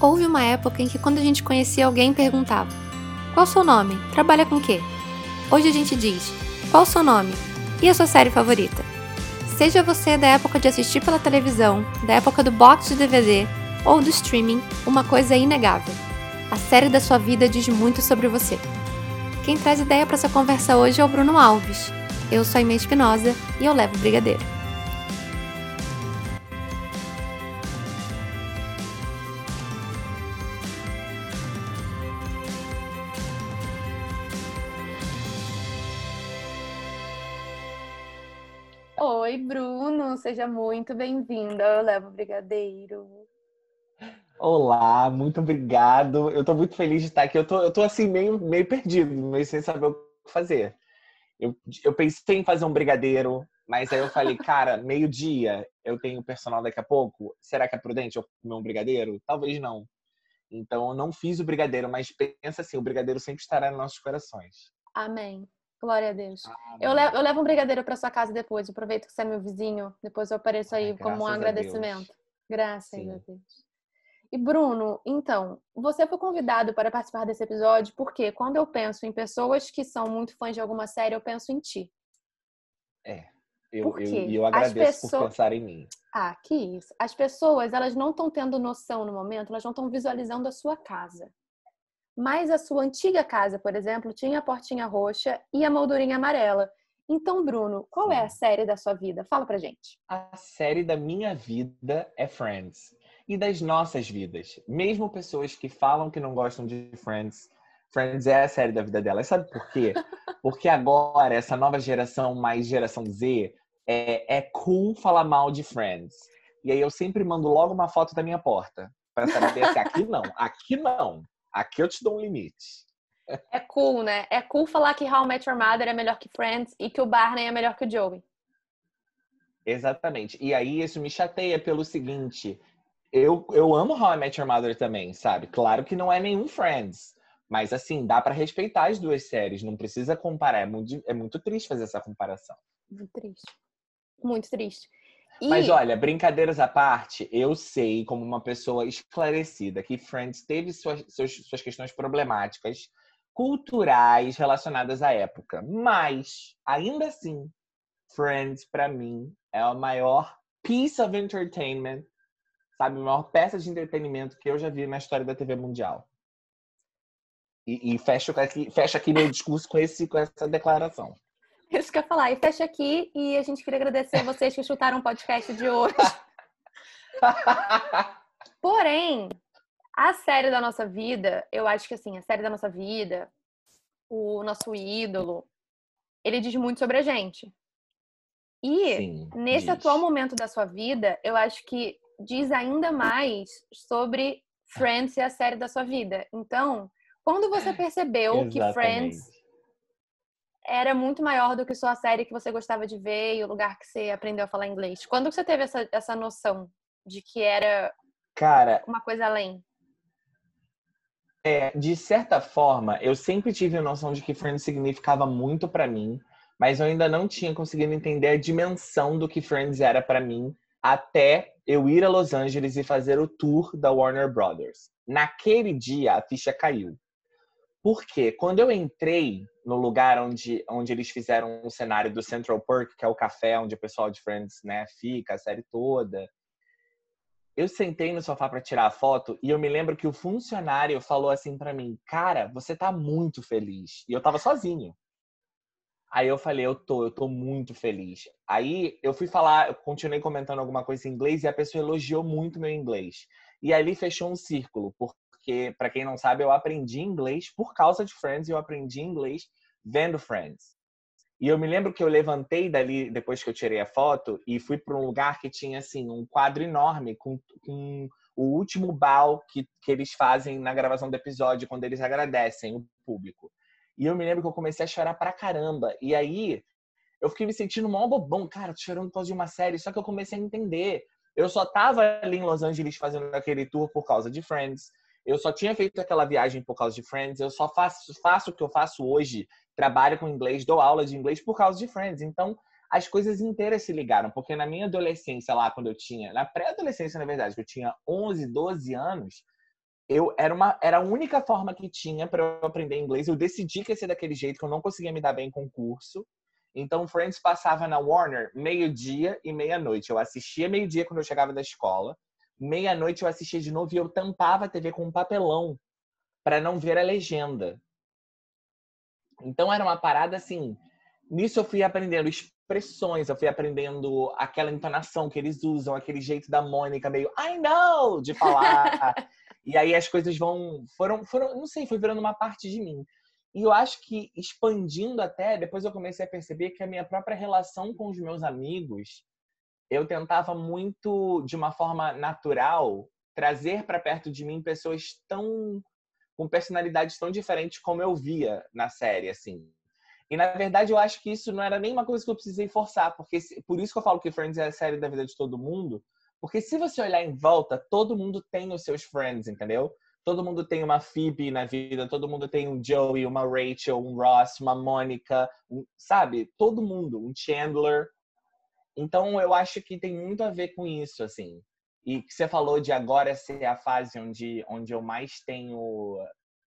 Houve uma época em que quando a gente conhecia alguém perguntava: Qual seu nome? Trabalha com quê? Hoje a gente diz: Qual seu nome? E a sua série favorita? Seja você da época de assistir pela televisão, da época do box de DVD ou do streaming, uma coisa é inegável. A série da sua vida diz muito sobre você. Quem traz ideia para essa conversa hoje é o Bruno Alves. Eu sou a Inês Espinosa e eu levo Brigadeiro. Seja muito bem-vindo. Eu levo brigadeiro. Olá, muito obrigado. Eu tô muito feliz de estar aqui. Eu tô, eu tô assim, meio, meio perdido, meio sem saber o que fazer. Eu, eu pensei em fazer um brigadeiro, mas aí eu falei, cara, meio-dia, eu tenho personal daqui a pouco. Será que é prudente eu comer um brigadeiro? Talvez não. Então, eu não fiz o brigadeiro, mas pensa assim, o brigadeiro sempre estará nos nossos corações. Amém. Glória a Deus. Ah, eu, levo, eu levo um brigadeiro para sua casa depois. Aproveito que você é meu vizinho. Depois eu apareço aí Ai, como um agradecimento. Graças Sim. a Deus. E Bruno, então, você foi convidado para participar desse episódio porque quando eu penso em pessoas que são muito fãs de alguma série, eu penso em ti. É. Eu, eu, e eu agradeço pessoas... por pensar em mim. Ah, que isso. As pessoas, elas não estão tendo noção no momento, elas não estão visualizando a sua casa. Mas a sua antiga casa, por exemplo, tinha a portinha roxa e a moldurinha amarela. Então, Bruno, qual é a série da sua vida? Fala pra gente. A série da minha vida é Friends. E das nossas vidas. Mesmo pessoas que falam que não gostam de Friends, Friends é a série da vida delas. Sabe por quê? Porque agora, essa nova geração, mais geração Z, é, é cool falar mal de Friends. E aí eu sempre mando logo uma foto da minha porta. Pra saber se aqui não, aqui não. Aqui eu te dou um limite. É cool, né? É cool falar que How I Met Your Mother é melhor que Friends e que o Barney é melhor que o Joey. Exatamente. E aí isso me chateia pelo seguinte. Eu, eu amo How I Met Your Mother também, sabe? Claro que não é nenhum Friends. Mas assim, dá para respeitar as duas séries. Não precisa comparar. É muito, é muito triste fazer essa comparação. Muito triste. Muito triste. E... Mas olha, brincadeiras à parte, eu sei, como uma pessoa esclarecida, que Friends teve suas, suas, suas questões problemáticas culturais relacionadas à época. Mas, ainda assim, Friends, para mim, é a maior piece of entertainment, sabe? A maior peça de entretenimento que eu já vi na história da TV mundial. E, e fecho, aqui, fecho aqui meu discurso com, esse, com essa declaração. Isso que eu ia falar. E fecha aqui e a gente queria agradecer a vocês que escutaram o podcast de hoje. Porém, a série da nossa vida, eu acho que assim, a série da nossa vida, o nosso ídolo, ele diz muito sobre a gente. E Sim, nesse diz. atual momento da sua vida, eu acho que diz ainda mais sobre Friends e a série da sua vida. Então, quando você percebeu Exatamente. que Friends era muito maior do que só a série que você gostava de ver e o lugar que você aprendeu a falar inglês. Quando você teve essa, essa noção de que era Cara, uma coisa além? É, de certa forma, eu sempre tive a noção de que Friends significava muito para mim, mas eu ainda não tinha conseguido entender a dimensão do que Friends era para mim até eu ir a Los Angeles e fazer o tour da Warner Brothers. Naquele dia, a ficha caiu. Porque quando eu entrei no lugar onde, onde eles fizeram o cenário do Central Perk, que é o café onde o pessoal de Friends né, fica, a série toda, eu sentei no sofá para tirar a foto e eu me lembro que o funcionário falou assim para mim: "Cara, você tá muito feliz". E eu tava sozinho. Aí eu falei: "Eu tô, eu tô muito feliz". Aí eu fui falar, eu continuei comentando alguma coisa em inglês e a pessoa elogiou muito meu inglês. E ali fechou um círculo, porque, para quem não sabe, eu aprendi inglês por causa de Friends e eu aprendi inglês vendo Friends. E eu me lembro que eu levantei dali, depois que eu tirei a foto, e fui para um lugar que tinha, assim, um quadro enorme com, com o último bal que, que eles fazem na gravação do episódio, quando eles agradecem o público. E eu me lembro que eu comecei a chorar pra caramba. E aí, eu fiquei me sentindo mó bobão. Cara, tô chorando por causa de uma série. Só que eu comecei a entender. Eu só tava ali em Los Angeles fazendo aquele tour por causa de Friends. Eu só tinha feito aquela viagem por causa de Friends. Eu só faço, faço o que eu faço hoje. Trabalho com inglês, dou aula de inglês por causa de Friends. Então, as coisas inteiras se ligaram. Porque na minha adolescência, lá quando eu tinha... Na pré-adolescência, na verdade, que eu tinha 11, 12 anos... eu era uma era a única forma que tinha para eu aprender inglês. Eu decidi que ia ser daquele jeito que eu não conseguia me dar bem com o curso. Então Friends passava na Warner meio-dia e meia-noite. Eu assistia meio-dia quando eu chegava da escola. Meia-noite eu assistia de novo e eu tampava a TV com um papelão para não ver a legenda. Então era uma parada assim. Nisso eu fui aprendendo expressões, eu fui aprendendo aquela entonação que eles usam, aquele jeito da Mônica meio I know de falar. E aí as coisas vão. Foram, foram, não sei, foi virando uma parte de mim. E eu acho que expandindo até, depois eu comecei a perceber que a minha própria relação com os meus amigos, eu tentava muito, de uma forma natural, trazer para perto de mim pessoas tão. com personalidades tão diferentes como eu via na série, assim. E na verdade eu acho que isso não era nem uma coisa que eu precisei forçar, porque por isso que eu falo que Friends é a série da vida de todo mundo, porque se você olhar em volta, todo mundo tem os seus friends, entendeu? Todo mundo tem uma Phoebe na vida, todo mundo tem um Joey, uma Rachel, um Ross, uma Mônica, um, sabe? Todo mundo, um Chandler. Então eu acho que tem muito a ver com isso, assim. E que você falou de agora ser a fase onde, onde eu mais tenho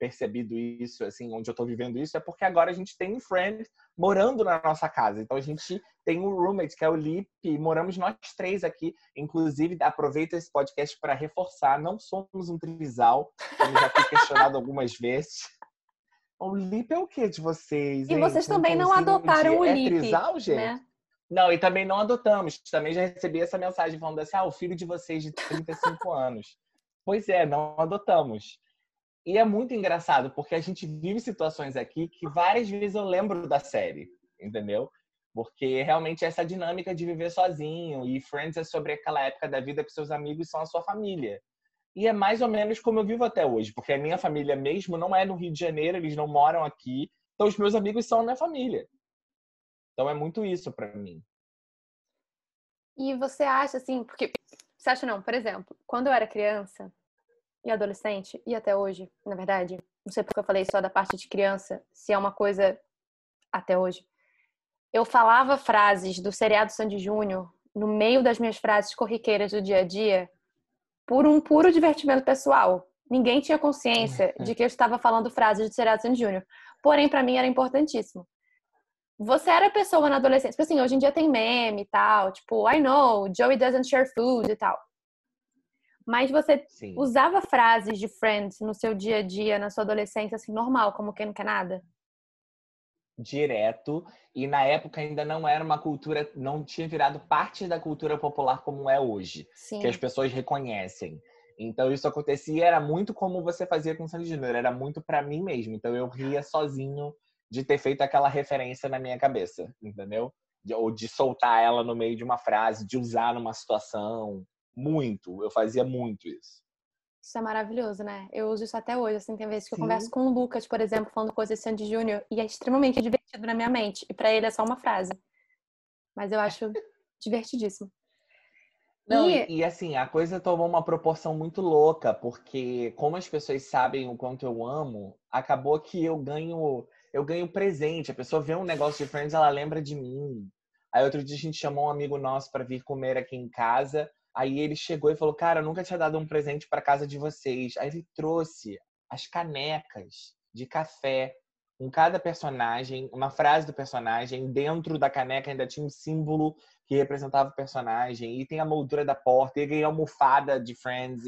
percebido isso, assim, onde eu tô vivendo isso, é porque agora a gente tem um friend morando na nossa casa. Então a gente tem um roommate, que é o Lip, e moramos nós três aqui. Inclusive, aproveito esse podcast para reforçar, não somos um trisal, como já fui questionado algumas vezes. O Lip é o que de vocês? E vocês também não adotaram o é Lip. Trisal, gente? Né? Não, e também não adotamos. Também já recebi essa mensagem falando assim: ah, o filho de vocês de 35 anos. Pois é, não adotamos. E é muito engraçado, porque a gente vive situações aqui que várias vezes eu lembro da série, entendeu? Porque realmente essa dinâmica de viver sozinho e Friends é sobre aquela época da vida que seus amigos são a sua família. E é mais ou menos como eu vivo até hoje, porque a minha família mesmo não é no Rio de Janeiro, eles não moram aqui, então os meus amigos são a minha família. Então é muito isso para mim. E você acha assim, porque você acha não, por exemplo, quando eu era criança, e adolescente, e até hoje, na verdade, não sei porque eu falei só da parte de criança, se é uma coisa até hoje. Eu falava frases do seriado Sandy Júnior no meio das minhas frases corriqueiras do dia a dia por um puro divertimento pessoal. Ninguém tinha consciência de que eu estava falando frases do seriado Sandy Júnior. Porém, para mim era importantíssimo. Você era pessoa na adolescência, tipo assim, hoje em dia tem meme e tal, tipo, I know, Joey doesn't share food e tal. Mas você Sim. usava frases de Friends no seu dia a dia, na sua adolescência, assim, normal, como quem não quer nada? Direto. E na época ainda não era uma cultura, não tinha virado parte da cultura popular como é hoje. Sim. Que as pessoas reconhecem. Então isso acontecia, era muito como você fazia com Sandy Júnior, era muito para mim mesmo. Então eu ria sozinho de ter feito aquela referência na minha cabeça, entendeu? Ou de soltar ela no meio de uma frase, de usar numa situação. Muito. Eu fazia muito isso. Isso é maravilhoso, né? Eu uso isso até hoje. Assim, tem vezes que eu converso com o Lucas, por exemplo, falando coisas de Sandy Júnior, e é extremamente divertido na minha mente. E para ele é só uma frase. Mas eu acho divertidíssimo. Não, e... e... assim, a coisa tomou uma proporção muito louca, porque como as pessoas sabem o quanto eu amo, acabou que eu ganho, eu ganho presente. A pessoa vê um negócio de Friends, ela lembra de mim. Aí outro dia a gente chamou um amigo nosso para vir comer aqui em casa. Aí ele chegou e falou: Cara, eu nunca tinha dado um presente para casa de vocês. Aí ele trouxe as canecas de café com cada personagem, uma frase do personagem. Dentro da caneca ainda tinha um símbolo que representava o personagem. E tem a moldura da porta. E ganhei almofada de Friends.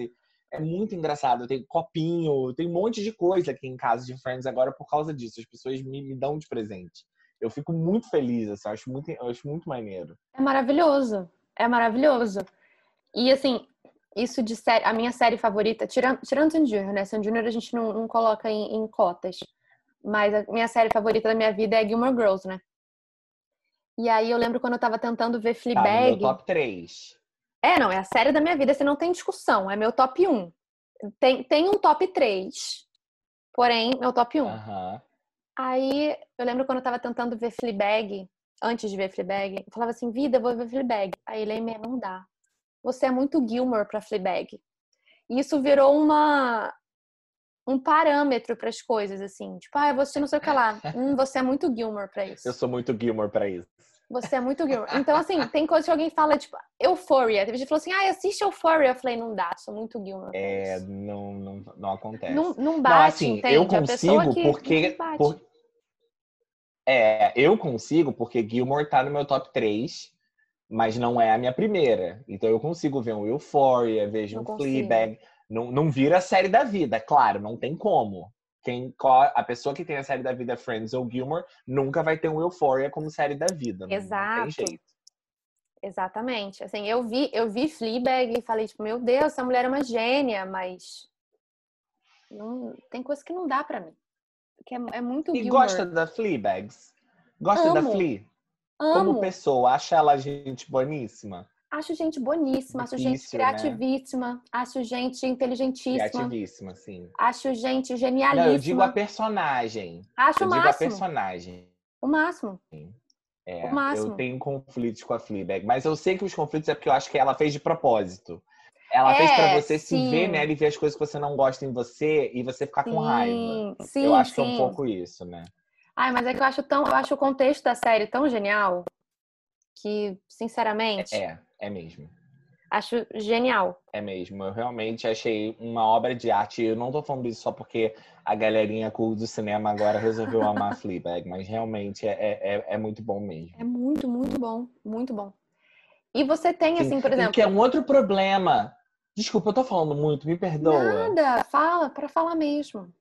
É muito engraçado. Tem copinho, tem um monte de coisa aqui em casa de Friends agora por causa disso. As pessoas me, me dão de presente. Eu fico muito feliz, assim, eu acho muito, eu acho muito maneiro. É maravilhoso. É maravilhoso. E assim, isso de série, a minha série favorita, tirando, tirando San Junior, né? San Junior a gente não, não coloca em, em, cotas. Mas a minha série favorita da minha vida é Gilmore Girls, né? E aí eu lembro quando eu tava tentando ver Fleabag. Tá, meu top 3. É, não, é a série da minha vida, você não tem discussão, é meu top 1. Tem, tem um top 3, porém, meu top 1. Uhum. Aí eu lembro quando eu tava tentando ver Fleabag, antes de ver Fleabag, eu falava assim, vida, eu vou ver Fleabag. Aí ele, não dá você é muito Gilmore para Fleabag. E isso virou uma um parâmetro para as coisas assim, tipo, ah, você não sei o que lá. Hum, você é muito Gilmore para isso. Eu sou muito Gilmore para isso. Você é muito Gilmore. Então, assim, tem coisa que alguém fala, tipo, Euphoria. Teve gente que falou assim, ah, assiste Euphoria. Eu falei, não dá, sou muito Gilmore. É, não, não, não acontece. Não, não bate, não, assim, entende? Eu consigo porque... Por... É, eu consigo porque Gilmore tá no meu top 3, mas não é a minha primeira. Então eu consigo ver um Euphoria, vejo não um consigo. Fleabag. Não, não vira a série da vida, claro, não tem como quem a pessoa que tem a série da vida Friends ou Gilmore nunca vai ter um Euphoria como série da vida. Exato. Não tem jeito. Exatamente. Assim, eu vi, eu vi Fleabag e falei tipo, meu Deus, essa mulher é uma gênia, mas não, tem coisa que não dá para mim. Porque é, é muito E Gilmore. gosta da Fleabags? Gosta Amo. da Flea? Amo. Como pessoa, acha ela gente boníssima? Acho gente boníssima, acho gente né? criativíssima, né? acho gente inteligentíssima. Criativíssima, sim. Acho gente genialíssima. Não, eu digo a personagem. Acho eu o máximo. digo a personagem. O máximo. Sim. É, o máximo. eu tenho conflitos com a Fleabag, mas eu sei que os conflitos é porque eu acho que ela fez de propósito. Ela é, fez para você sim. se ver nela e ver as coisas que você não gosta em você e você ficar sim, com raiva. Sim, eu acho que é um pouco isso, né? Ai, mas é que eu acho tão, eu acho o contexto da série tão genial que, sinceramente, é. É mesmo. Acho genial. É mesmo. Eu realmente achei uma obra de arte. Eu não tô falando isso só porque a galerinha cool do cinema agora resolveu amar Fleabag, mas realmente é, é, é, muito bom mesmo. É muito, muito bom. Muito bom. E você tem, assim, Sim. por exemplo. Que é um outro problema. Desculpa, eu tô falando muito, me perdoa. Nada, fala, para falar mesmo.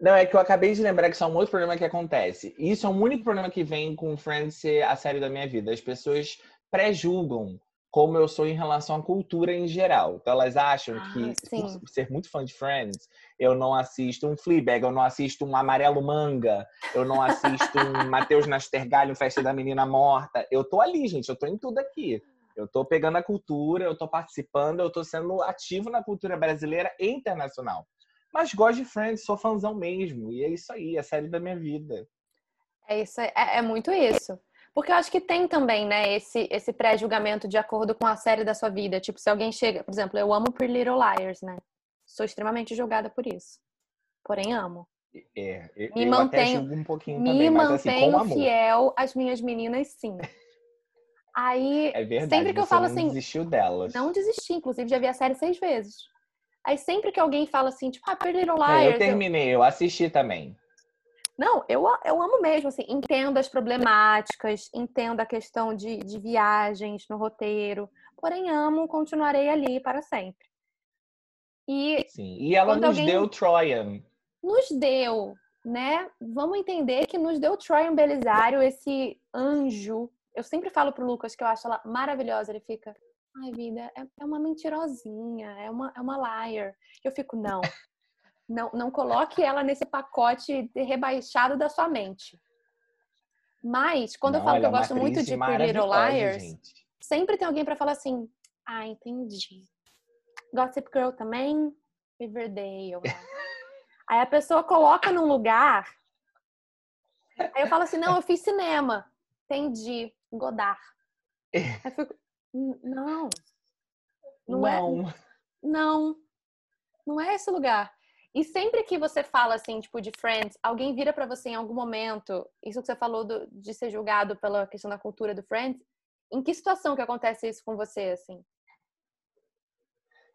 Não, é que eu acabei de lembrar que isso é um outro problema que acontece. Isso é o único problema que vem com Friends ser a série da minha vida. As pessoas pré-julgam como eu sou em relação à cultura em geral. Então elas acham ah, que, sim. por ser muito fã de Friends, eu não assisto um Fleabag, eu não assisto um Amarelo Manga, eu não assisto um Matheus Nastergalho, Festa da Menina Morta. Eu tô ali, gente, eu tô em tudo aqui. Eu tô pegando a cultura, eu tô participando, eu tô sendo ativo na cultura brasileira e internacional. Mas gosto de Friends, sou fãzão mesmo. E é isso aí, é a série da minha vida. É isso, é, é muito isso. Porque eu acho que tem também, né, esse, esse pré-julgamento de acordo com a série da sua vida. Tipo, se alguém chega, por exemplo, eu amo Pretty Little Liars, né? Sou extremamente julgada por isso. Porém, amo. É, eu, me eu mantenho, um pouquinho me também, mas, mantenho assim, fiel às minhas meninas, sim. Aí, é verdade, sempre que eu falo não assim. Não desistiu delas. Não desisti, inclusive já vi a série seis vezes. Aí sempre que alguém fala assim, tipo, ah, Pretty Little Liars. É, eu terminei, eu... eu assisti também. Não, eu, eu amo mesmo, assim, entendo as problemáticas, entendo a questão de, de viagens no roteiro, porém amo, continuarei ali para sempre. E, Sim, e ela nos deu Troian. Nos deu, né? Vamos entender que nos deu Troian Belisário, esse anjo. Eu sempre falo pro Lucas que eu acho ela maravilhosa, ele fica, ai vida, é, é uma mentirosinha, é uma, é uma liar. Eu fico, não, não, não coloque ela nesse pacote rebaixado da sua mente. Mas, quando não, eu falo que eu é gosto muito de Pretty Little Liars, gente. sempre tem alguém para falar assim: ah, entendi. Gossip Girl também, Riverdale. Aí a pessoa coloca num lugar. Aí eu falo assim: não, eu fiz cinema. Entendi. Godard. Aí eu fico, não. Não, não. é. Não. Não é esse lugar. E sempre que você fala assim, tipo, de Friends, alguém vira para você em algum momento, isso que você falou do, de ser julgado pela questão da cultura do Friends, em que situação que acontece isso com você, assim?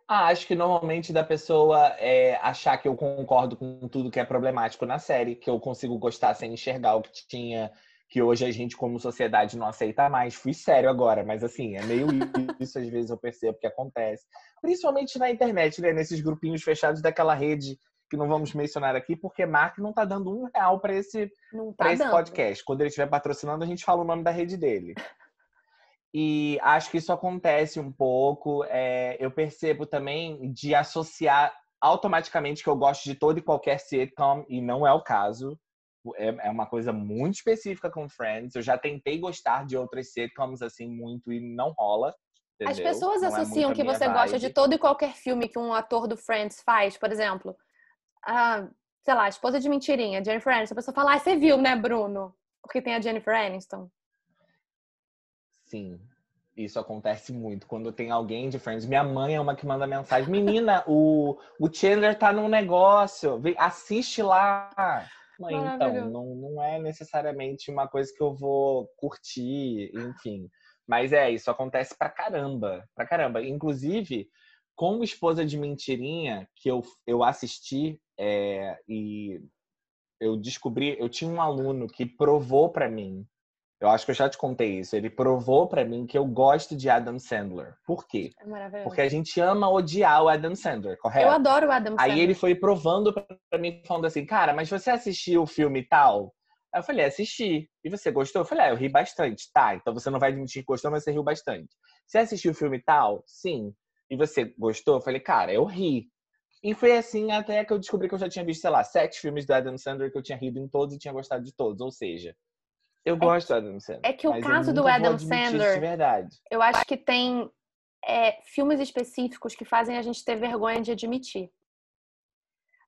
Ah, acho que normalmente da pessoa é, achar que eu concordo com tudo que é problemático na série, que eu consigo gostar sem enxergar o que tinha, que hoje a gente, como sociedade, não aceita mais. Fui sério agora, mas assim, é meio isso, às vezes eu percebo que acontece. Principalmente na internet, né? Nesses grupinhos fechados daquela rede que não vamos mencionar aqui, porque Mark não está dando um real para esse, tá esse podcast. Quando ele estiver patrocinando, a gente fala o nome da rede dele. E acho que isso acontece um pouco. É, eu percebo também de associar automaticamente que eu gosto de todo e qualquer sitcom, e não é o caso. É, é uma coisa muito específica com Friends. Eu já tentei gostar de outras sitcoms assim muito e não rola. Entendeu? As pessoas não é associam é que você vibe. gosta de todo e qualquer filme que um ator do Friends faz, por exemplo a, sei lá, a esposa de mentirinha, Jennifer Aniston, a pessoa fala, ah, você viu, né, Bruno? Porque tem a Jennifer Aniston. Sim, isso acontece muito. Quando tem alguém de Friends, minha mãe é uma que manda mensagem: Menina, o, o Chandler tá num negócio, assiste lá. Então, não, não é necessariamente uma coisa que eu vou curtir, enfim. Mas é, isso acontece pra caramba, pra caramba. Inclusive, como Esposa de Mentirinha, que eu, eu assisti é, e eu descobri, eu tinha um aluno que provou para mim eu acho que eu já te contei isso. Ele provou para mim que eu gosto de Adam Sandler. Por quê? É Porque a gente ama odiar o Adam Sandler, correto? Eu adoro o Adam Sandler. Aí ele foi provando para mim, falando assim, cara, mas você assistiu o filme tal? Aí eu falei, assisti. E você gostou? Eu falei, ah, eu ri bastante. Tá, então você não vai admitir que gostou, mas você riu bastante. Você assistiu o filme tal? Sim. E você gostou? Eu falei, cara, eu ri. E foi assim até que eu descobri que eu já tinha visto, sei lá, sete filmes do Adam Sandler que eu tinha rido em todos e tinha gostado de todos. Ou seja, eu é gosto do Adam Sandler. É que o caso do Adam Sandler, verdade. eu acho que tem é, filmes específicos que fazem a gente ter vergonha de admitir.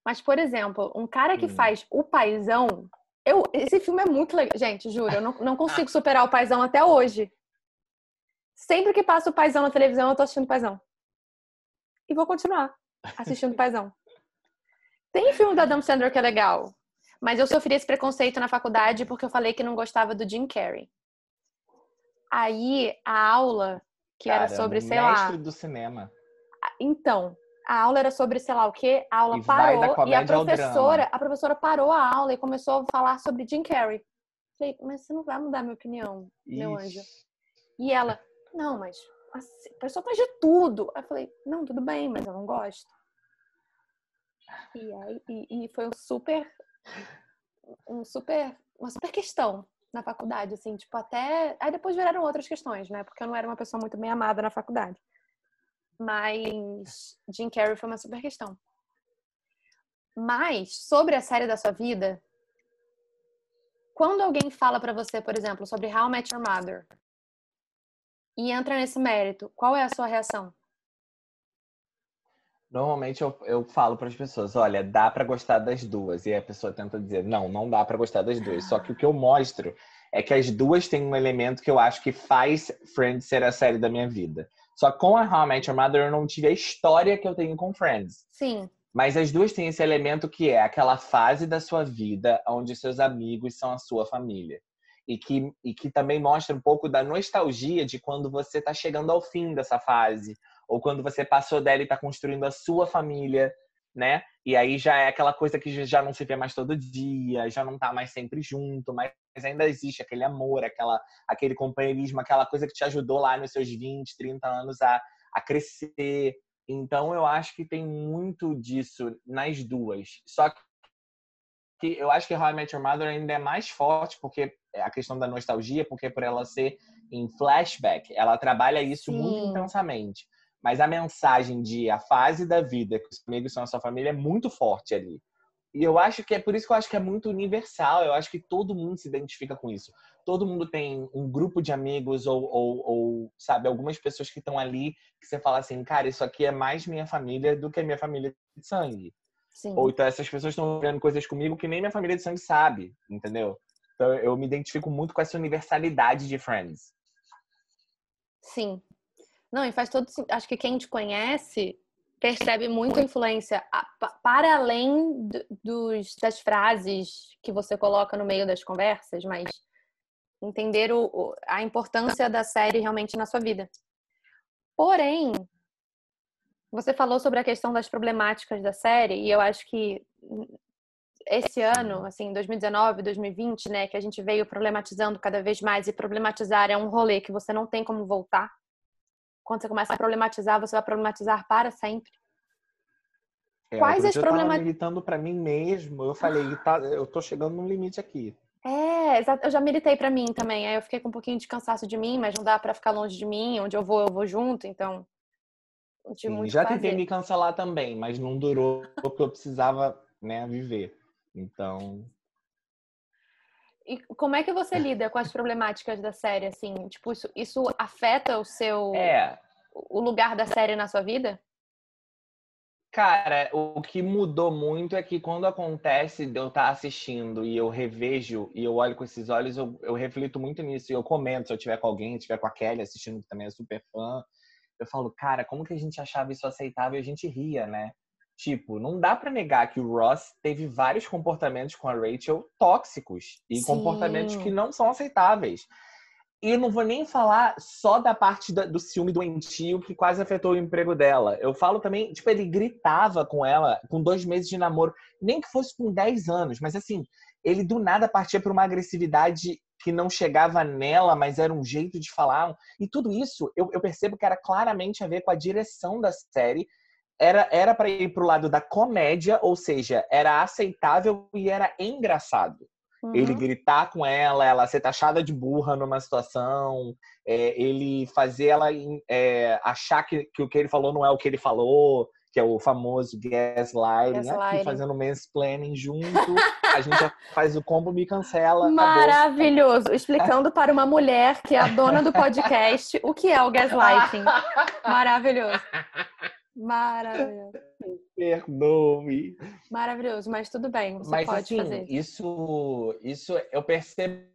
Mas, por exemplo, um cara que hum. faz O Paizão, eu, esse filme é muito legal. Gente, juro, eu não, não consigo superar o Paizão até hoje. Sempre que passa o Paizão na televisão, eu tô assistindo o Paizão. E vou continuar assistindo o Paizão. Tem filme do Adam Sandler que é legal. Mas eu sofri esse preconceito na faculdade porque eu falei que não gostava do Jim Carrey. Aí a aula que Cara, era sobre, sei lá. do cinema. Então, a aula era sobre, sei lá o quê, a aula e parou e a professora, a professora parou a aula e começou a falar sobre Jim Carrey. Falei, mas você não vai mudar minha opinião, Ixi. meu anjo. E ela, não, mas a pessoa faz de tudo. Aí eu falei, não, tudo bem, mas eu não gosto. E aí e, e foi um super um super, uma super questão na faculdade, assim, tipo, até. Aí depois viraram outras questões, né? Porque eu não era uma pessoa muito bem amada na faculdade. Mas Jim Carrey foi uma super questão. Mas, sobre a série da sua vida, quando alguém fala para você, por exemplo, sobre How I Met Your Mother, e entra nesse mérito, qual é a sua reação? Normalmente eu, eu falo para as pessoas, olha, dá para gostar das duas. E a pessoa tenta dizer, não, não dá para gostar das duas. Só que o que eu mostro é que as duas têm um elemento que eu acho que faz Friends ser a série da minha vida. Só que com a How I Met Your Mother eu não tive a história que eu tenho com Friends. Sim. Mas as duas têm esse elemento que é aquela fase da sua vida onde seus amigos são a sua família. E que, e que também mostra um pouco da nostalgia de quando você está chegando ao fim dessa fase, ou quando você passou dela e está construindo a sua família, né? E aí já é aquela coisa que já não se vê mais todo dia, já não tá mais sempre junto, mas ainda existe aquele amor, aquela, aquele companheirismo, aquela coisa que te ajudou lá nos seus 20, 30 anos a, a crescer. Então eu acho que tem muito disso nas duas. Só que eu acho que How I Met Your Mother ainda é mais forte porque é a questão da nostalgia, porque por ela ser em flashback, ela trabalha isso Sim. muito intensamente. Mas a mensagem de a fase da vida que os amigos são a sua família é muito forte ali. E eu acho que é por isso que eu acho que é muito universal. Eu acho que todo mundo se identifica com isso. Todo mundo tem um grupo de amigos ou, ou, ou sabe, algumas pessoas que estão ali que você fala assim, cara, isso aqui é mais minha família do que minha família de sangue. Sim. Ou então essas pessoas estão vendo coisas comigo que nem minha família de sangue sabe, entendeu? Então eu me identifico muito com essa universalidade de Friends. Sim, não, e faz todo Acho que quem te conhece percebe muito a influência para além dos, das frases que você coloca no meio das conversas, mas entender o, a importância da série realmente na sua vida. Porém, você falou sobre a questão das problemáticas da série e eu acho que esse ano, assim, 2019, 2020, né, que a gente veio problematizando cada vez mais e problematizar é um rolê que você não tem como voltar quando você começa a problematizar, você vai problematizar para sempre. É, Quais as problemas? militando para mim mesmo. Eu falei, tá, eu tô chegando num limite aqui. É, eu já militei para mim também. Aí eu fiquei com um pouquinho de cansaço de mim, mas não dá para ficar longe de mim. Onde eu vou, eu vou junto. Então, não tive Sim, muito já tentei me cancelar também, mas não durou porque eu precisava, né, viver. Então, e como é que você lida com as problemáticas da série, assim? Tipo, isso, isso afeta o seu... É. O lugar da série na sua vida? Cara, o que mudou muito é que quando acontece de eu estar assistindo e eu revejo e eu olho com esses olhos, eu, eu reflito muito nisso e eu comento se eu tiver com alguém, se tiver com a Kelly assistindo, que também é super fã. Eu falo, cara, como que a gente achava isso aceitável e a gente ria, né? Tipo, não dá para negar que o Ross teve vários comportamentos com a Rachel tóxicos e Sim. comportamentos que não são aceitáveis. E eu não vou nem falar só da parte da, do ciúme doentio que quase afetou o emprego dela. Eu falo também, tipo, ele gritava com ela com dois meses de namoro, nem que fosse com 10 anos, mas assim, ele do nada partia para uma agressividade que não chegava nela, mas era um jeito de falar. E tudo isso eu, eu percebo que era claramente a ver com a direção da série. Era era para ir para o lado da comédia, ou seja, era aceitável e era engraçado. Uhum. Ele gritar com ela, ela ser taxada de burra numa situação, é, ele fazer ela é, achar que, que o que ele falou não é o que ele falou, que é o famoso gaslighting, gaslighting. aqui fazendo mansplaining junto. a gente já faz o combo, me cancela. Maravilhoso. Acabou. Explicando para uma mulher que é a dona do podcast o que é o gaslighting. Maravilhoso. Maravilhoso. Perdoe. Maravilhoso, mas tudo bem, você mas, pode assim, fazer. Isso, isso eu percebo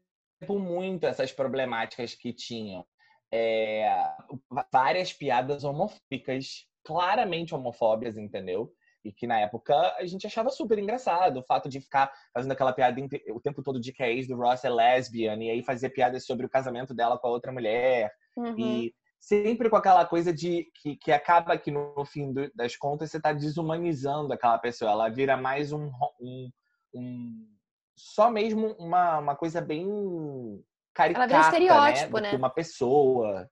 muito essas problemáticas que tinham. É, várias piadas homofóbicas, claramente homofóbicas, entendeu? E que na época a gente achava super engraçado o fato de ficar fazendo aquela piada o tempo todo de que a ex do Ross é lesbian, e aí fazer piadas sobre o casamento dela com a outra mulher. Uhum. E sempre com aquela coisa de que, que acaba que no fim do, das contas você está desumanizando aquela pessoa. Ela vira mais um, um, um só mesmo uma, uma coisa bem caricata, Ela vira né? estereótipo, né? né? Uma pessoa.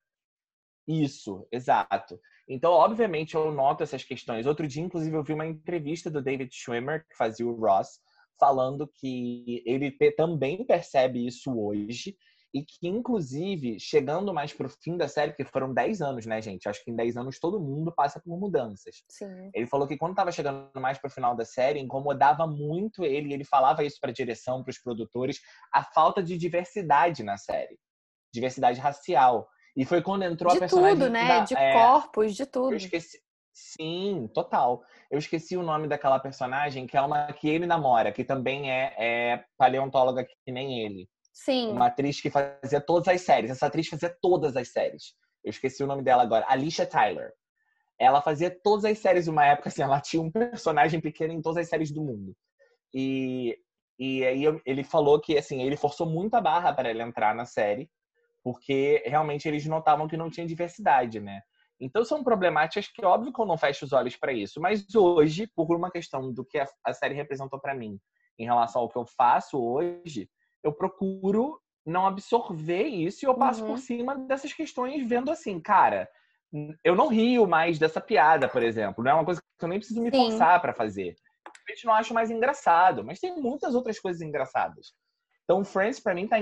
Isso, exato. Então, obviamente, eu noto essas questões. Outro dia, inclusive, eu vi uma entrevista do David Schwimmer, que fazia o Ross, falando que ele também percebe isso hoje e que, inclusive, chegando mais pro fim da série, porque foram 10 anos, né, gente? Acho que em 10 anos todo mundo passa por mudanças. Sim. Ele falou que quando tava chegando mais pro final da série, incomodava muito ele, e ele falava isso pra direção, pros produtores, a falta de diversidade na série. Diversidade racial. E foi quando entrou de a personagem... De tudo, né? Da, de é, corpos, de tudo. Eu esqueci... Sim, total. Eu esqueci o nome daquela personagem, que é uma que ele namora, que também é, é paleontóloga que nem ele. Sim. Uma atriz que fazia todas as séries. Essa atriz fazia todas as séries. Eu esqueci o nome dela agora. Alicia Tyler. Ela fazia todas as séries uma época, assim, ela tinha um personagem pequeno em todas as séries do mundo. E, e aí ele falou que, assim, ele forçou muito a barra para ela entrar na série, porque realmente eles notavam que não tinha diversidade, né? Então são problemáticas que, óbvio que eu não fecho os olhos para isso. Mas hoje, por uma questão do que a série representou para mim em relação ao que eu faço hoje, eu procuro não absorver isso e eu passo uhum. por cima dessas questões vendo assim, cara, eu não rio mais dessa piada, por exemplo. Não é uma coisa que eu nem preciso me Sim. forçar para fazer. Eu não acho mais engraçado, mas tem muitas outras coisas engraçadas. Então, Friends, para mim, tá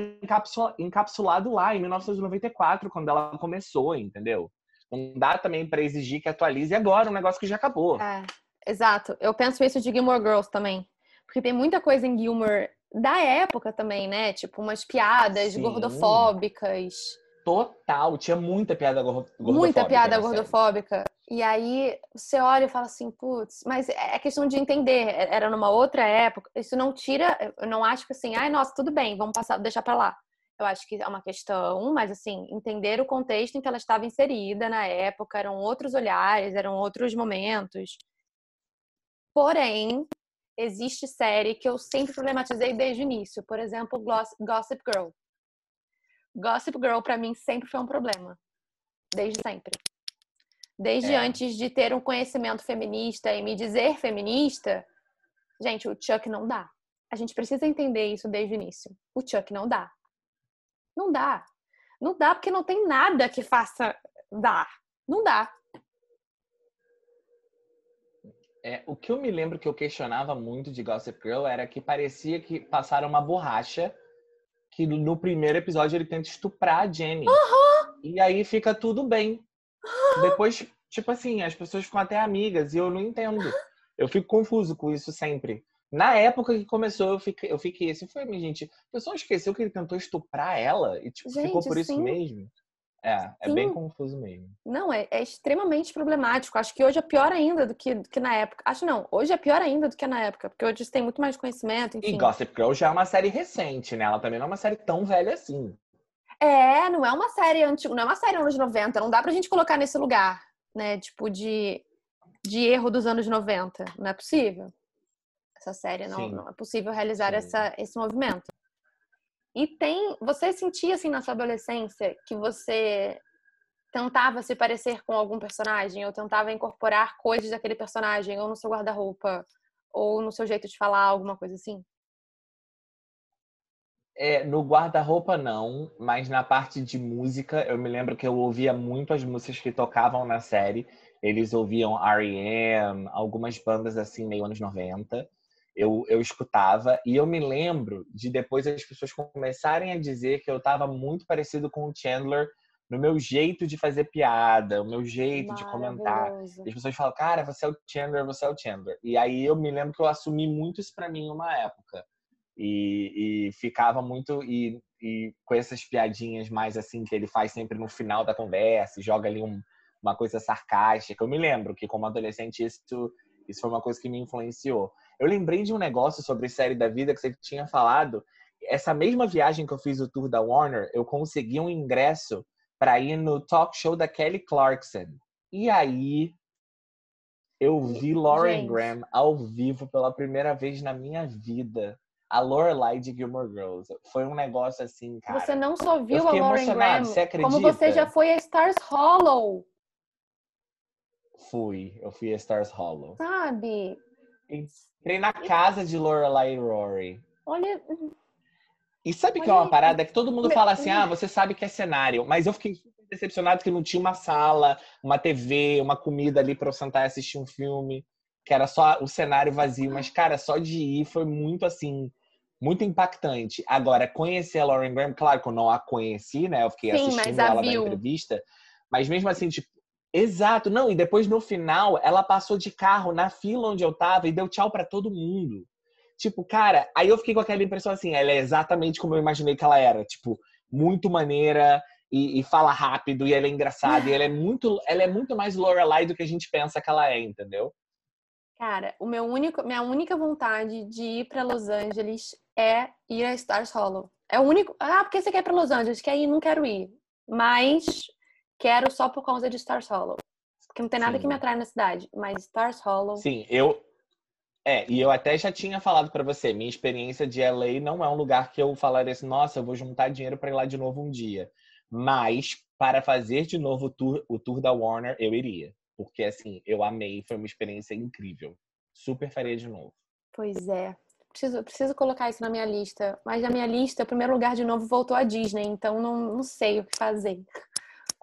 encapsulado lá em 1994, quando ela começou, entendeu? Não dá também para exigir que atualize agora um negócio que já acabou. É, exato. Eu penso isso de Gilmore Girls também. Porque tem muita coisa em Gilmore da época também, né? Tipo, umas piadas Sim. gordofóbicas. Total, tinha muita piada gordofóbica. Muita piada gordofóbica. E aí você olha e fala assim, putz, mas é questão de entender. É, era numa outra época. Isso não tira, eu não acho que assim, ai, nossa, tudo bem, vamos passar, deixar para lá. Eu acho que é uma questão, mas assim, entender o contexto em que ela estava inserida na época, eram outros olhares, eram outros momentos. Porém, existe série que eu sempre problematizei desde o início. Por exemplo, Gossip Girl. Gossip Girl, para mim, sempre foi um problema. Desde sempre. Desde é. antes de ter um conhecimento feminista e me dizer feminista, gente, o Chuck não dá. A gente precisa entender isso desde o início. O Chuck não dá. Não dá. Não dá porque não tem nada que faça dar. Não dá. É, o que eu me lembro que eu questionava muito de Gossip Girl era que parecia que passaram uma borracha que no primeiro episódio ele tenta estuprar a Jenny. Uhum. E aí fica tudo bem. Uhum. Depois, tipo assim, as pessoas ficam até amigas e eu não entendo. Eu fico confuso com isso sempre. Na época que começou, eu fiquei, eu fiquei assim, foi, minha gente, o pessoal esqueceu que ele tentou estuprar ela e tipo, gente, ficou por isso sim. mesmo. É, é Sim. bem confuso mesmo. Não, é, é, extremamente problemático. Acho que hoje é pior ainda do que, do que na época. Acho não, hoje é pior ainda do que na época, porque hoje tem muito mais conhecimento, enfim. E Gossip Girl já é uma série recente, né? Ela também não é uma série tão velha assim. É, não é uma série antiga, não é uma série anos 90, não dá pra gente colocar nesse lugar, né? Tipo, de, de erro dos anos 90. Não é possível. Essa série não, não é possível realizar Sim. essa, esse movimento. E tem. Você sentia assim na sua adolescência que você tentava se parecer com algum personagem, ou tentava incorporar coisas daquele personagem, ou no seu guarda-roupa, ou no seu jeito de falar, alguma coisa assim? É, no guarda-roupa não, mas na parte de música, eu me lembro que eu ouvia muito as músicas que tocavam na série. Eles ouviam R.E.M., algumas bandas assim, meio anos 90. Eu, eu escutava e eu me lembro de depois as pessoas começarem a dizer que eu estava muito parecido com o Chandler no meu jeito de fazer piada, o meu jeito de comentar. E as pessoas falam, cara, você é o Chandler, você é o Chandler. E aí eu me lembro que eu assumi muito isso pra mim uma época. E, e ficava muito e, e com essas piadinhas mais assim que ele faz sempre no final da conversa, joga ali um- uma coisa sarcástica. Eu me lembro que como adolescente isso, isso foi uma coisa que me influenciou. Eu lembrei de um negócio sobre série da vida que você tinha falado. Essa mesma viagem que eu fiz o tour da Warner, eu consegui um ingresso para ir no talk show da Kelly Clarkson. E aí eu vi Lauren Gente. Graham ao vivo pela primeira vez na minha vida. A Lorelai de Gilmore Girls. Foi um negócio assim, cara. Você não só viu a Lauren Graham, você como você já foi a Stars Hollow, Fui, eu fui a Stars Hollow. sabe? Entrei na casa de Lorelai e Rory. Olha, E sabe que é uma parada que todo mundo fala assim: ah, você sabe que é cenário. Mas eu fiquei super decepcionado que não tinha uma sala, uma TV, uma comida ali pra eu sentar e assistir um filme, que era só o cenário vazio. Mas, cara, só de ir foi muito assim, muito impactante. Agora, conhecer a Lauren Graham, claro que eu não a conheci, né? Eu fiquei Sim, assistindo ela viu. na entrevista. Mas mesmo assim, tipo, exato, não, e depois no final ela passou de carro na fila onde eu tava e deu tchau pra todo mundo. Tipo, cara, aí eu fiquei com aquela impressão assim, ela é exatamente como eu imaginei que ela era, tipo, muito maneira e, e fala rápido e ela é engraçada e ela é muito, ela é muito mais Lorelai do que a gente pensa que ela é, entendeu? cara, o meu único, minha única vontade de ir pra Los Angeles é ir a Stars Hollow. É o único. Ah, por que você quer ir pra Los Angeles? Quer ir? Não quero ir. Mas quero só por causa de Stars Hollow. Porque não tem nada Sim. que me atrai na cidade. Mas Stars Hollow. Sim, eu é, e eu até já tinha falado pra você, minha experiência de LA não é um lugar que eu falaria assim, nossa, eu vou juntar dinheiro pra ir lá de novo um dia. Mas para fazer de novo o tour, o tour da Warner, eu iria. Porque assim, eu amei, foi uma experiência incrível. Super faria de novo. Pois é. Preciso, preciso colocar isso na minha lista. Mas na minha lista, o primeiro lugar de novo voltou a Disney. Então não, não sei o que fazer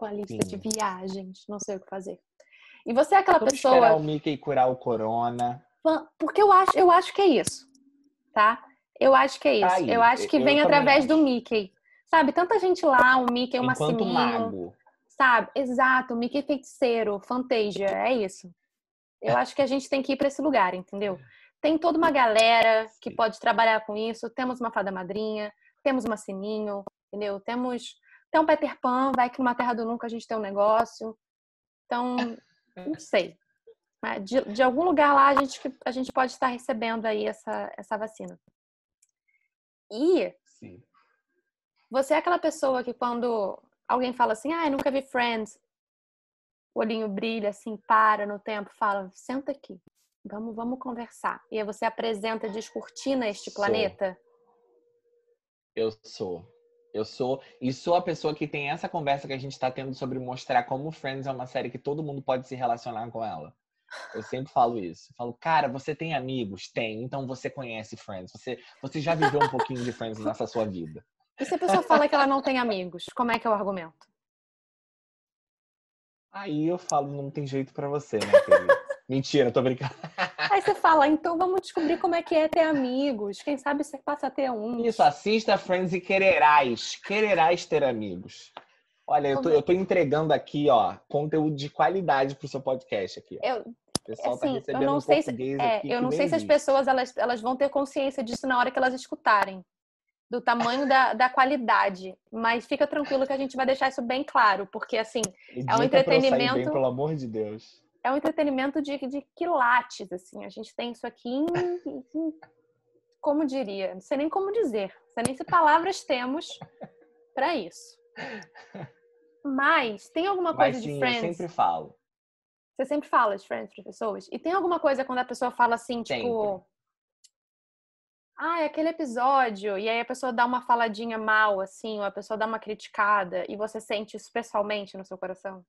com a lista de Sim. viagens. Não sei o que fazer. E você é aquela Vamos pessoa. esperar o Mickey curar o corona. Porque eu acho, eu acho que é isso, tá? Eu acho que é isso. Tá aí, eu acho que eu vem através do acho. Mickey. Sabe, tanta gente lá, o Mickey, o Enquanto Massiminho, mago. sabe? Exato, o Mickey feiticeiro, Fantasia, é isso. Eu acho que a gente tem que ir para esse lugar, entendeu? Tem toda uma galera que pode trabalhar com isso. Temos uma fada madrinha, temos uma Sininho, entendeu? Temos um Peter Pan, vai que numa Terra do Nunca a gente tem um negócio. Então, não sei. Mas de, de algum lugar lá a gente, a gente pode estar recebendo aí essa, essa vacina. E Sim. você é aquela pessoa que quando alguém fala assim, ah, eu nunca vi Friends, o olhinho brilha assim, para no tempo, fala, senta aqui, vamos, vamos conversar. E aí você apresenta, descortina este Sou. planeta. Eu sou. Eu sou. E sou a pessoa que tem essa conversa que a gente tá tendo sobre mostrar como Friends é uma série que todo mundo pode se relacionar com ela. Eu sempre falo isso. Eu falo, cara, você tem amigos? Tem. Então você conhece Friends. Você, você já viveu um pouquinho de Friends nessa sua vida. E se a pessoa fala que ela não tem amigos, como é que é o argumento? Aí eu falo, não tem jeito pra você, né, querido? Mentira, tô brincando. Aí você fala, então vamos descobrir como é que é ter amigos. Quem sabe você passa a ter um. Isso, assista Friends e quererás. Quererás ter amigos. Olha, eu tô, eu tô entregando aqui, ó, conteúdo de qualidade pro seu podcast aqui. Ó. Eu, O pessoal tá assim, eu recebendo não um sei se, é, aqui eu não sei se as pessoas elas, elas vão ter consciência disso na hora que elas escutarem. Do tamanho da, da qualidade. Mas fica tranquilo que a gente vai deixar isso bem claro. Porque, assim, Edita é um pra eu sair bem, entretenimento- pelo amor de Deus. É um entretenimento de, de quilates, assim. A gente tem isso aqui em, em- como diria, não sei nem como dizer, não sei nem se palavras temos para isso. Mas tem alguma coisa Mas de sim, eu Friends? sempre falo. Você sempre fala de Friends para pessoas? E tem alguma coisa quando a pessoa fala assim, tipo. Sempre. Ah, é aquele episódio, e aí a pessoa dá uma faladinha mal, assim, ou a pessoa dá uma criticada, e você sente isso pessoalmente no seu coração?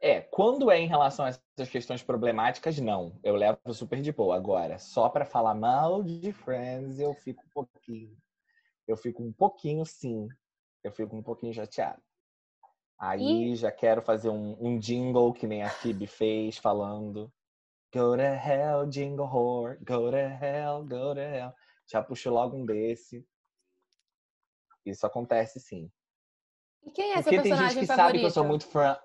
É, quando é em relação a essas questões problemáticas, não. Eu levo super de boa. Agora, só para falar mal de Friends, eu fico um pouquinho. Eu fico um pouquinho, sim. Eu fico um pouquinho chateado. Aí E- já quero fazer um, um jingle que nem a Phoebe fez, falando Go to hell, jingle whore. Go to hell, go to hell. Já puxo logo um desse. Isso acontece sim. E quem é seu Porque tem personagem gente que favorito? sabe que eu sou muito fã.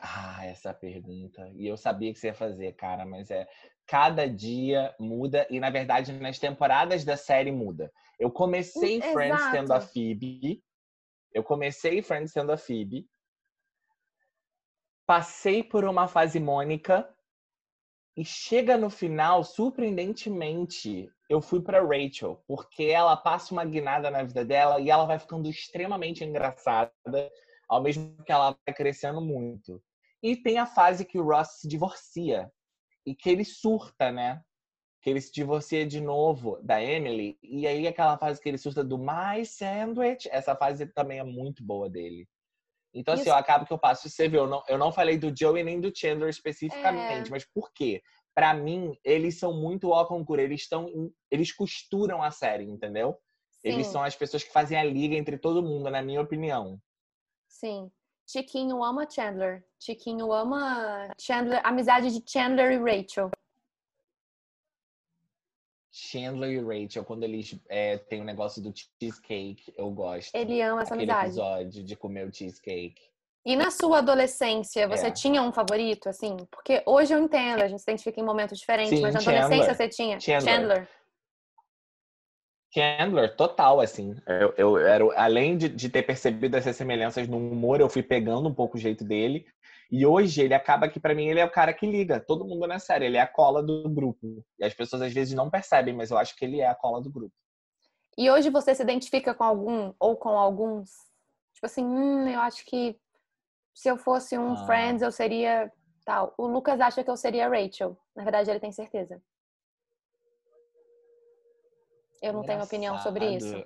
Ah, essa pergunta. E eu sabia que você ia fazer, cara, mas é. Cada dia muda e, na verdade, nas temporadas da série muda. Eu comecei Hum, Friends exato. tendo a Phoebe. Eu comecei Friends tendo a Phoebe. Passei por uma fase Mônica. E chega no final, surpreendentemente, eu fui pra Rachel, porque ela passa uma guinada na vida dela e ela vai ficando extremamente engraçada, ao mesmo que ela vai crescendo muito. E tem a fase que o Ross se divorcia e que ele surta, né? Que ele se divorcia de novo da Emily. E aí aquela fase que ele surta do My Sandwich, essa fase também é muito boa dele. Então, assim, Isso- eu acabo que eu passo. Você viu, eu não, eu não falei do Joey nem do Chandler especificamente, É. mas por quê? Pra mim, eles são muito ó concura, eles estão. Eles costuram a série, entendeu? Eles Sim, são as pessoas que fazem a liga entre todo mundo, na minha opinião. Sim. Chiquinho ama Chandler. Chiquinho ama Chandler, amizade de Chandler e Rachel. Chandler e Rachel, quando eles é, têm o negócio do cheesecake, eu gosto. Ele ama essa Aquele amizade. episódio de comer o cheesecake. E na sua adolescência, você É. tinha um favorito, assim? Porque hoje eu entendo, a gente se identifica em momentos diferentes, Sim, mas na adolescência Chandler. você tinha Chandler. Chandler. Chandler, total, assim. Eu, eu era, além de, de ter percebido essas semelhanças no humor, eu fui pegando um pouco o jeito dele. E hoje ele acaba que, pra mim, ele é o cara que liga todo mundo na série. Ele é a cola do grupo. E as pessoas às vezes não percebem, mas eu acho que ele é a cola do grupo. E hoje você se identifica com algum ou com alguns? Tipo assim, hum, eu acho que se eu fosse um Ah. Friends, eu seria tal. O Lucas acha que eu seria Rachel. Na verdade, ele tem certeza. Eu não tenho opinião sobre isso.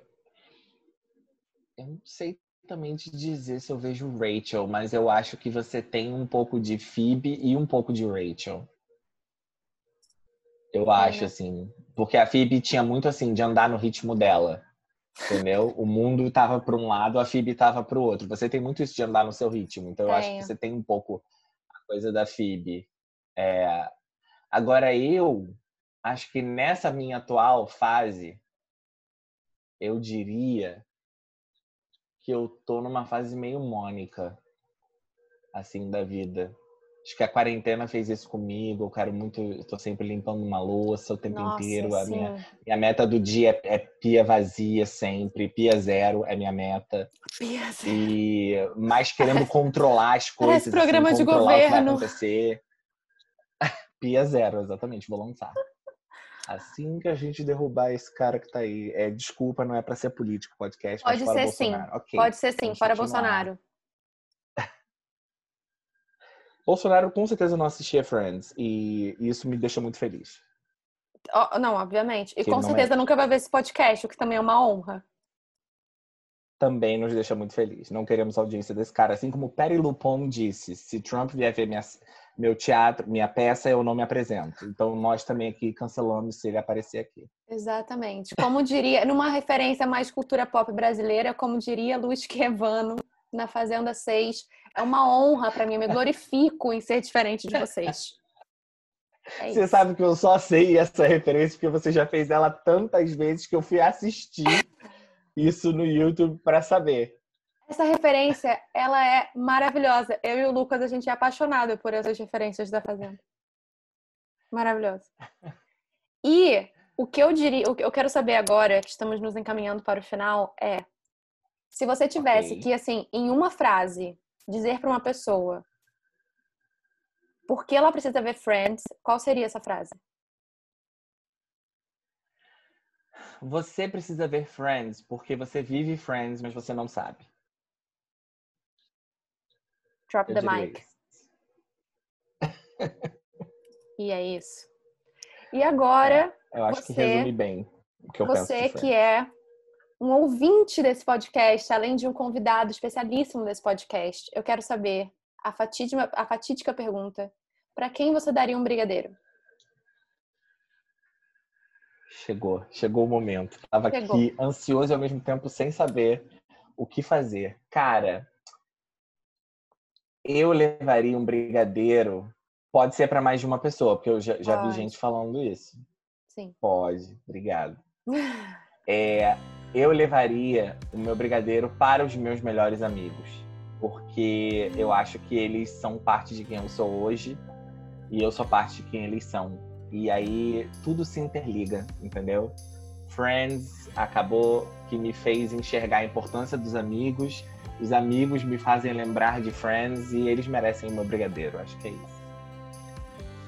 Eu não sei também te dizer se eu vejo Rachel, mas eu acho que você tem um pouco de Phoebe e um pouco de Rachel. Eu acho, né? assim. Porque a Phoebe tinha muito, assim, de andar no ritmo dela. Entendeu? O mundo tava para um lado, a Phoebe tava para o outro. Você tem muito isso de andar no seu ritmo. Então eu acho que você tem um pouco a coisa da Phoebe. É... Agora eu acho que nessa minha atual fase, eu diria que eu tô numa fase meio Mônica, assim, da vida. Acho que a quarentena fez isso comigo. Eu quero muito. Eu tô sempre limpando uma louça o tempo Nossa, inteiro. A sim. minha, minha meta do dia é, é pia vazia sempre. Pia zero é minha meta. E mais querendo controlar as coisas. Parece programa assim, de controlar o que vai governo. acontecer. Pia zero, exatamente. Vou lançar. Assim que a gente derrubar esse cara que tá aí. É, desculpa, não é pra ser político podcast. Pode ser sim. Bolsonaro. Ok. Pode ser sim, fora. Bolsonaro. Bolsonaro com certeza não assistia Friends. E isso me deixa muito feliz. Ó, não, obviamente. E Que com é. certeza nunca vai ver esse podcast, o que também é uma honra. Também nos deixa muito feliz. Não queremos audiência desse cara. Assim como Perry Lupon disse, se Trump vier ver minha, meu teatro, minha peça, eu não me apresento. Então nós também aqui cancelamos se ele aparecer aqui. Exatamente. Como diria, numa referência mais cultura pop brasileira, como diria Luiz Quevano na Fazenda 6, é uma honra pra mim, eu me glorifico em ser diferente de vocês. É Você sabe que eu só sei essa referência porque você já fez ela tantas vezes que eu fui assistir isso no YouTube para saber. Essa referência, ela é maravilhosa. Eu e o Lucas, a gente é apaixonado por essas referências da Fazenda. Maravilhoso. E o que eu diria, o que eu quero saber agora, que estamos nos encaminhando para o final, é se você tivesse Ok. que, assim, em uma frase, dizer para uma pessoa por que ela precisa ver Friends, qual seria essa frase? Você precisa ver Friends porque você vive Friends, mas você não sabe. Drop Eu the mic. e é isso. E agora. É, eu acho você, que resume bem o que eu você penso. Você que é um ouvinte desse podcast, além de um convidado especialíssimo desse podcast, eu quero saber a fatídica, a fatídica pergunta: para quem você daria um brigadeiro? Chegou, chegou o momento. Tava chegou. aqui ansioso e ao mesmo tempo sem saber o que fazer. Cara, eu levaria um brigadeiro. Pode ser para mais de uma pessoa, porque eu já, já vi gente falando isso. Sim. Pode, obrigado. é, eu levaria o meu brigadeiro para os meus melhores amigos, porque eu acho que eles são parte de quem eu sou hoje e eu sou parte de quem eles são. E aí tudo se interliga, entendeu? Friends acabou que me fez enxergar a importância dos amigos. Os amigos me fazem lembrar de Friends e eles merecem o meu brigadeiro. Acho que é isso.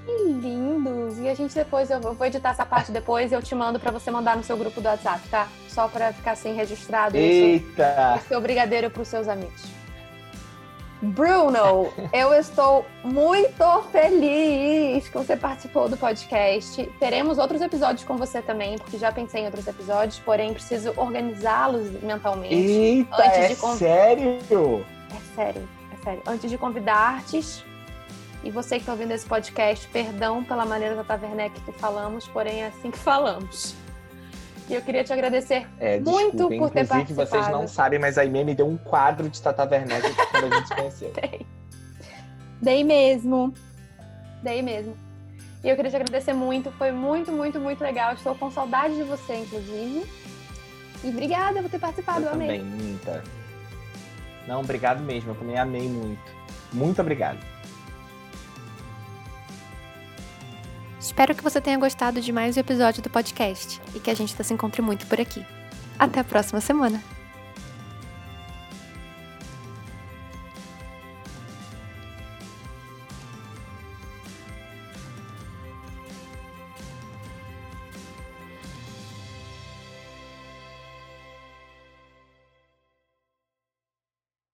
Que lindos! E a gente depois, eu vou editar essa parte depois e eu te mando para você mandar no seu grupo do WhatsApp, tá? Só para ficar assim registrado. Eita! Isso, o seu brigadeiro para os seus amigos. Bruno, eu estou muito feliz que você participou do podcast. Teremos outros episódios com você também, porque já pensei em outros episódios, porém preciso organizá-los mentalmente. Eita, antes é de conv... sério? É sério, é sério. Antes de convidar-te, e você que está ouvindo esse podcast, perdão pela maneira da Taverneck que falamos, porém é assim que falamos. E eu queria te agradecer é, muito desculpa, por ter participado. vocês não sabem, mas a Aimee me deu um quadro de Tata Werneck quando a gente se conheceu. Dei. Dei mesmo. Dei mesmo. E eu queria te agradecer muito. Foi muito, muito, muito legal. Estou com saudade de você, inclusive. E obrigada por ter participado. Eu amei. também, muita. Não, obrigado mesmo. Eu também amei muito. Muito obrigado. Espero que você tenha gostado de mais um episódio do podcast e que a gente se encontre muito por aqui. Até a próxima semana!